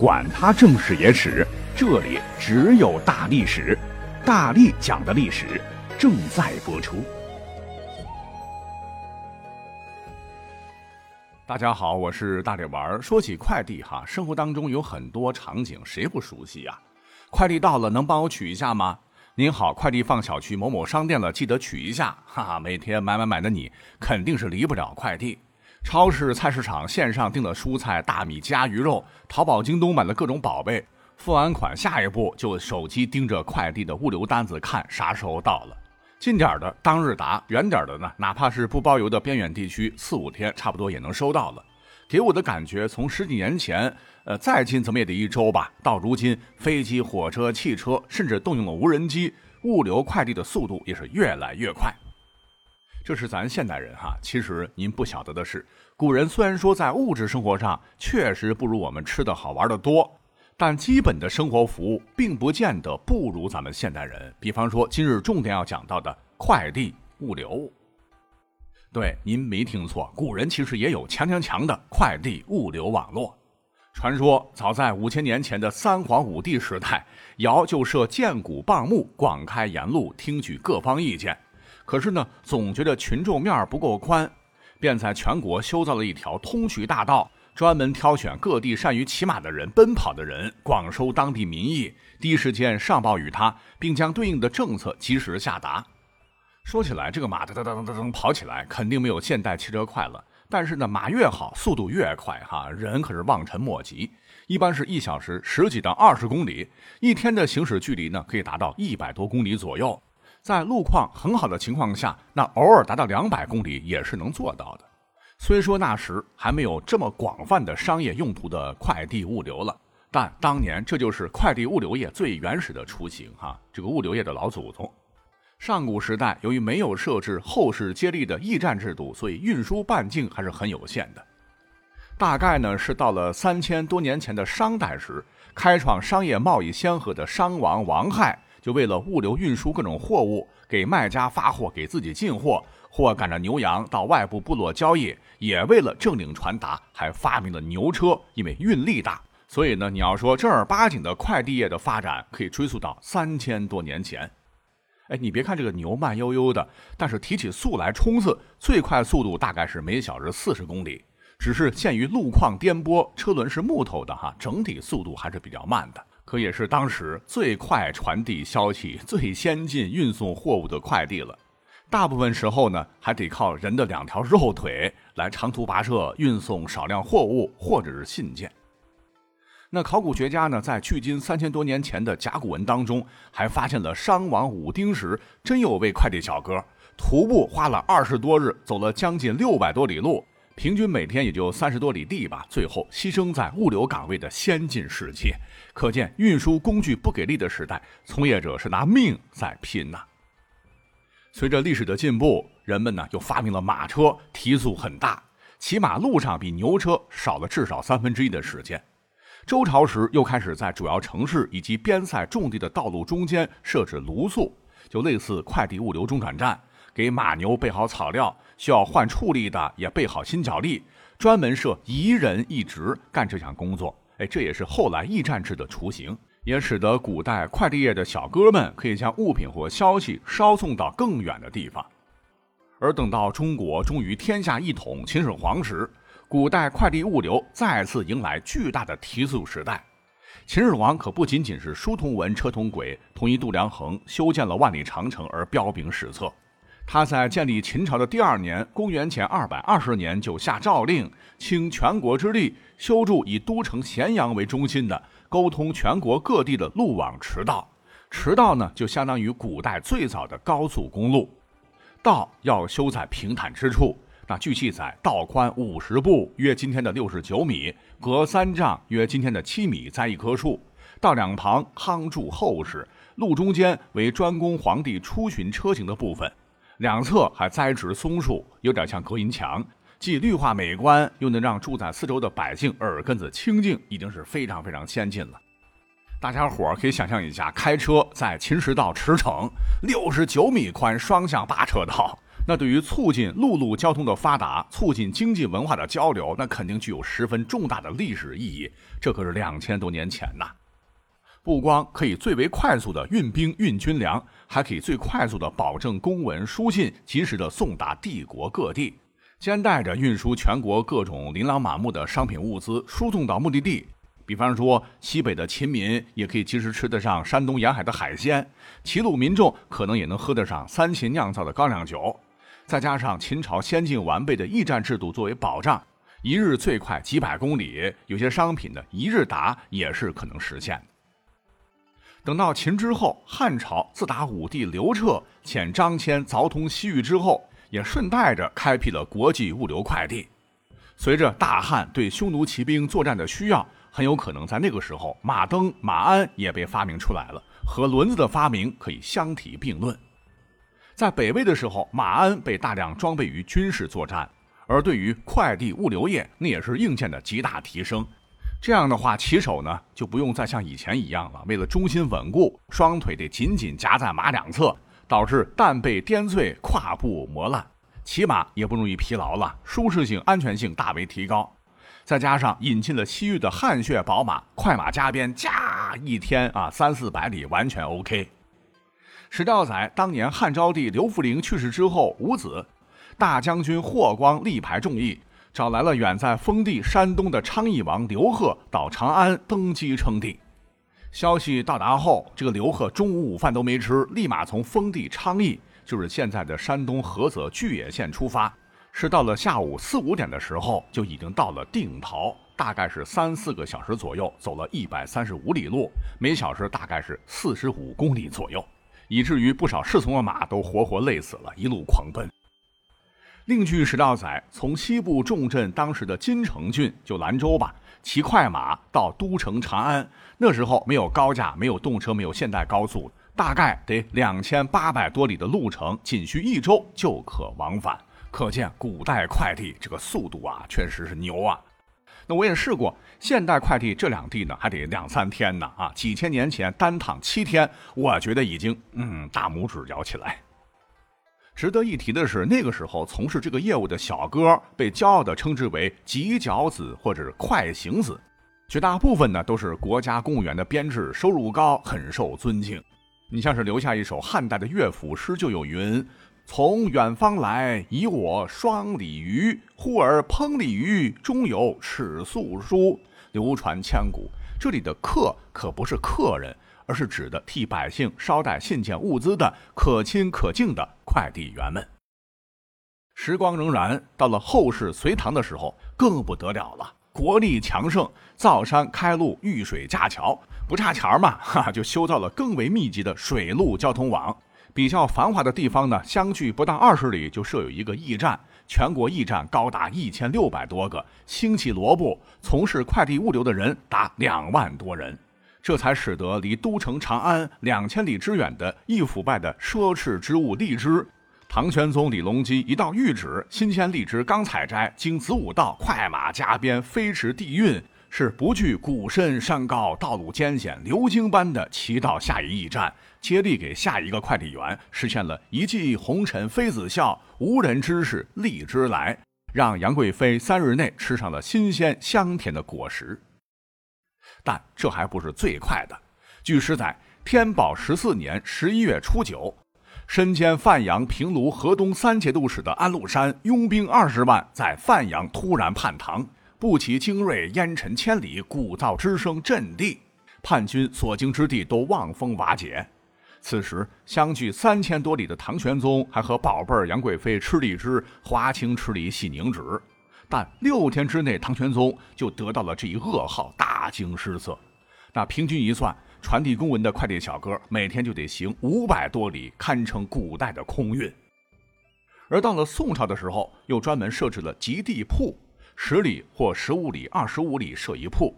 管他正史野史，这里只有大历史，大力讲的历史正在播出。大家好，我是大力丸儿。说起快递哈，生活当中有很多场景，谁不熟悉呀？快递到了，能帮我取一下吗？您好，快递放小区某某商店了，记得取一下。哈哈，每天买买买的你，肯定是离不了快递。超市、菜市场线上订的蔬菜、大米、鸡鸭鱼肉，淘宝、京东买的各种宝贝，付完款，下一步就手机盯着快递的物流单子，看啥时候到了。近点的当日达，远点的呢，哪怕是不包邮的边远地区，四五天差不多也能收到了。给我的感觉，从十几年前，呃，再近怎么也得一周吧，到如今，飞机、火车、汽车，甚至动用了无人机，物流快递的速度也是越来越快。这是咱现代人哈，其实您不晓得的是，古人虽然说在物质生活上确实不如我们吃的好玩的多，但基本的生活服务并不见得不如咱们现代人。比方说今日重点要讲到的快递物流，对，您没听错，古人其实也有强强强的快递物流网络。传说早在五千年前的三皇五帝时代，尧就设建谷傍木，广开言路，听取各方意见。可是呢，总觉得群众面不够宽，便在全国修造了一条通衢大道，专门挑选各地善于骑马的人、奔跑的人，广收当地民意，第一时间上报与他，并将对应的政策及时下达。说起来，这个马噔噔噔噔噔跑起来，肯定没有现代汽车快了。但是呢，马越好，速度越快，哈，人可是望尘莫及。一般是一小时十几到二十公里，一天的行驶距离呢，可以达到一百多公里左右。在路况很好的情况下，那偶尔达到两百公里也是能做到的。虽说那时还没有这么广泛的商业用途的快递物流了，但当年这就是快递物流业最原始的雏形哈，这个物流业的老祖宗。上古时代由于没有设置后世接力的驿站制度，所以运输半径还是很有限的。大概呢是到了三千多年前的商代时，开创商业贸易先河的商王王亥。就为了物流运输各种货物，给卖家发货，给自己进货，或赶着牛羊到外部部落交易，也为了正领传达，还发明了牛车，因为运力大。所以呢，你要说正儿八经的快递业的发展，可以追溯到三千多年前。哎，你别看这个牛慢悠悠的，但是提起速来冲刺，最快速度大概是每小时四十公里。只是限于路况颠簸，车轮是木头的哈，整体速度还是比较慢的。可也是当时最快传递消息、最先进运送货物的快递了。大部分时候呢，还得靠人的两条肉腿来长途跋涉运送少量货物或者是信件。那考古学家呢，在距今三千多年前的甲骨文当中，还发现了商王武丁时真有位快递小哥，徒步花了二十多日，走了将近六百多里路。平均每天也就三十多里地吧，最后牺牲在物流岗位的先进世界，可见运输工具不给力的时代，从业者是拿命在拼呐。随着历史的进步，人们呢又发明了马车，提速很大，骑马路上比牛车少了至少三分之一的时间。周朝时又开始在主要城市以及边塞重地的道路中间设置卢宿，就类似快递物流中转站。给马牛备好草料，需要换畜力的也备好新脚力，专门设一人一职干这项工作。哎，这也是后来驿站制的雏形，也使得古代快递业的小哥们可以将物品或消息捎送到更远的地方。而等到中国终于天下一统，秦始皇时，古代快递物流再次迎来巨大的提速时代。秦始皇可不仅仅是书同文，车同轨，统一度量衡，修建了万里长城而彪炳史册。他在建立秦朝的第二年，公元前二百二十年，就下诏令，倾全国之力修筑以都城咸阳为中心的沟通全国各地的路网驰道。驰道呢，就相当于古代最早的高速公路。道要修在平坦之处。那据记载，道宽五十步，约今天的六十九米，隔三丈，约今天的七米，栽一棵树。道两旁夯筑厚实，路中间为专供皇帝出巡车行的部分。两侧还栽植松树，有点像隔音墙，既绿化美观，又能让住在四周的百姓耳根子清净，已经是非常非常先进了。大家伙可以想象一下，开车在秦时道驰骋，六十九米宽双向八车道，那对于促进陆路交通的发达，促进经济文化的交流，那肯定具有十分重大的历史意义。这可是两千多年前呐！不光可以最为快速的运兵运军粮，还可以最快速的保证公文书信及时的送达帝国各地，兼带着运输全国各种琳琅满目的商品物资输送到目的地。比方说，西北的秦民也可以及时吃得上山东沿海的海鲜，齐鲁民众可能也能喝得上三秦酿造的高粱酒。再加上秦朝先进完备的驿站制度作为保障，一日最快几百公里，有些商品的一日达也是可能实现的。等到秦之后，汉朝自打武帝刘彻遣张骞凿通西域之后，也顺带着开辟了国际物流快递。随着大汉对匈奴骑兵作战的需要，很有可能在那个时候，马蹬、马鞍也被发明出来了，和轮子的发明可以相提并论。在北魏的时候，马鞍被大量装备于军事作战，而对于快递物流业，那也是硬件的极大提升。这样的话，骑手呢就不用再像以前一样了，为了中心稳固，双腿得紧紧夹在马两侧，导致蛋背颠碎、胯部磨烂。骑马也不容易疲劳了，舒适性、安全性大为提高。再加上引进了西域的汗血宝马，快马加鞭，驾一天啊三四百里完全 OK。史料载，当年汉昭帝刘弗陵去世之后，无子，大将军霍光力排众议，找来了远在封地山东的昌邑王刘贺到长安登基称帝。消息到达后，这个刘贺中午午饭都没吃，立马从封地昌邑，就是现在的山东菏泽巨野县出发，是到了下午四五点的时候，就已经到了定陶，大概是三四个小时左右，走了一百三十五里路，每小时大概是四十五公里左右。以至于不少侍从的马都活活累死了，一路狂奔。另据史料载，从西部重镇当时的金城郡，就兰州吧，骑快马到都城长安，那时候没有高架，没有动车，没有现代高速，大概得两千八百多里的路程，仅需一周就可往返。可见古代快递这个速度啊，确实是牛啊。那我也试过，现代快递这两地呢，还得两三天呢啊！几千年前单趟七天，我觉得已经嗯大拇指摇起来。值得一提的是，那个时候从事这个业务的小哥被骄傲地称之为“急脚子”或者“快行子”，绝大部分呢都是国家公务员的编制，收入高，很受尊敬。你像是留下一首汉代的乐府诗，就有云。从远方来，以我双鲤鱼。忽而烹鲤鱼，中有尺素书，流传千古。这里的客可不是客人，而是指的替百姓捎带信件物资的可亲可敬的快递员们。时光荏苒，到了后世隋唐的时候，更不得了了。国力强盛，造山开路，遇水架桥，不差钱嘛，哈，就修造了更为密集的水陆交通网。比较繁华的地方呢，相距不到二十里就设有一个驿站，全国驿站高达一千六百多个，兴起罗布从事快递物流的人达两万多人，这才使得离都城长安两千里之远的易腐败的奢侈之物荔枝，唐玄宗李隆基一道谕旨，新鲜荔枝刚采摘，经子午道快马加鞭飞驰地运。是不惧古深山高、道路艰险，流经般的骑到下一驿站，接力给下一个快递员，实现了一骑红尘妃子笑，无人知是荔枝来，让杨贵妃三日内吃上了新鲜香甜的果实。但这还不是最快的。据史载，天宝十四年十一月初九，身兼范阳、平卢、河东三节度使的安禄山，拥兵二十万，在范阳突然叛唐。步骑精锐，烟尘千里，鼓噪之声震地，叛军所经之地都望风瓦解。此时，相距三千多里的唐玄宗还和宝贝儿杨贵妃吃荔枝，华清池里洗凝脂。但六天之内，唐玄宗就得到了这一噩耗，大惊失色。那平均一算，传递公文的快递小哥每天就得行五百多里，堪称古代的空运。而到了宋朝的时候，又专门设置了极地铺。十里或十五里、二十五里设一铺，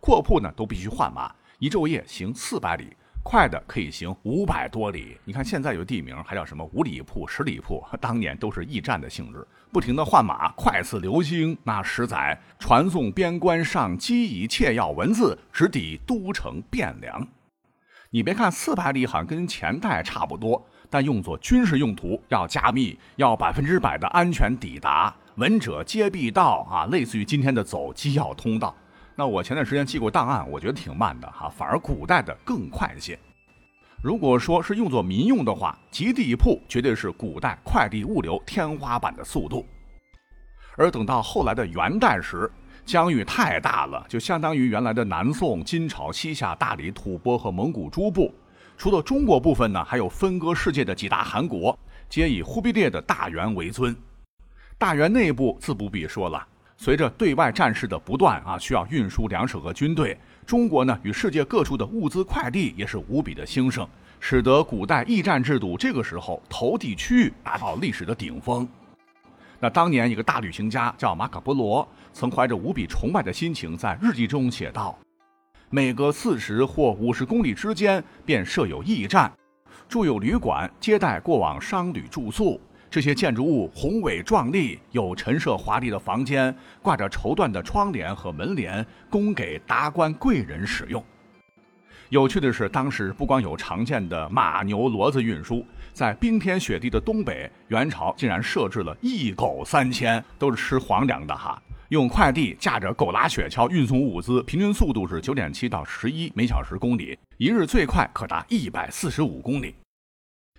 阔铺呢都必须换马，一昼夜行四百里，快的可以行五百多里。你看现在有地名还叫什么五里铺、十里铺，当年都是驿站的性质，不停的换马，快似流星。那十载传送边关上机以切要文字，直抵都城汴梁。你别看四百里好像跟前代差不多，但用作军事用途，要加密，要百分之百的安全抵达，闻者皆必到啊，类似于今天的走机要通道。那我前段时间寄过档案，我觉得挺慢的哈，反而古代的更快一些。如果说是用作民用的话，极地铺绝对是古代快递物流天花板的速度。而等到后来的元代时，疆域太大了，就相当于原来的南宋、金朝西夏、大理、吐蕃和蒙古诸部。除了中国部分呢，还有分割世界的几大汗国，皆以忽必烈的大元为尊。大元内部自不必说了，随着对外战事的不断啊，需要运输粮食和军队。中国呢，与世界各处的物资快递也是无比的兴盛，使得古代驿站制度这个时候投递区域达到历史的顶峰。那当年一个大旅行家叫马可波罗，曾怀着无比崇拜的心情在日记中写道：“每隔四十或五十公里之间便设有驿站，住有旅馆接待过往商旅住宿。”这些建筑物宏伟壮丽，有陈设华丽的房间，挂着绸缎的窗帘和门帘，供给达官贵人使用。有趣的是，当时不光有常见的马牛骡子运输，在冰天雪地的东北，元朝竟然设置了一狗三千，都是吃皇粮的哈。用快递驾着狗拉雪橇运送物资，平均速度是九点七到十一每小时公里，一日最快可达一百四十五公里。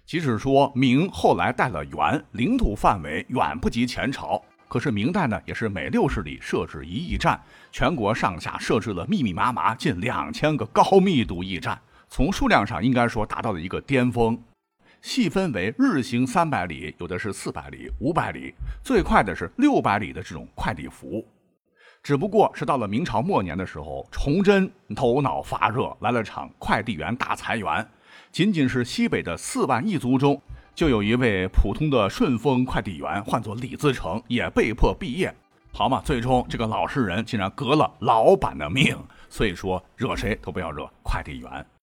即使说明后来带了元，领土范围远不及前朝，可是明代呢，也是每六十里设置一驿站，全国上下设置了密密麻麻近两千个高密度驿站，从数量上应该说达到了一个巅峰。细分为日行三百里，有的是四百里、五百里，最快的是六百里的这种快递服务。只不过是到了明朝末年的时候，崇祯头脑发热，来了场快递员大裁员。仅仅是西北的四万一族中，就有一位普通的顺丰快递员，唤作李自成，也被迫毕业。好嘛，最终这个老实人竟然革了老板的命。所以说，惹谁都不要惹快递员。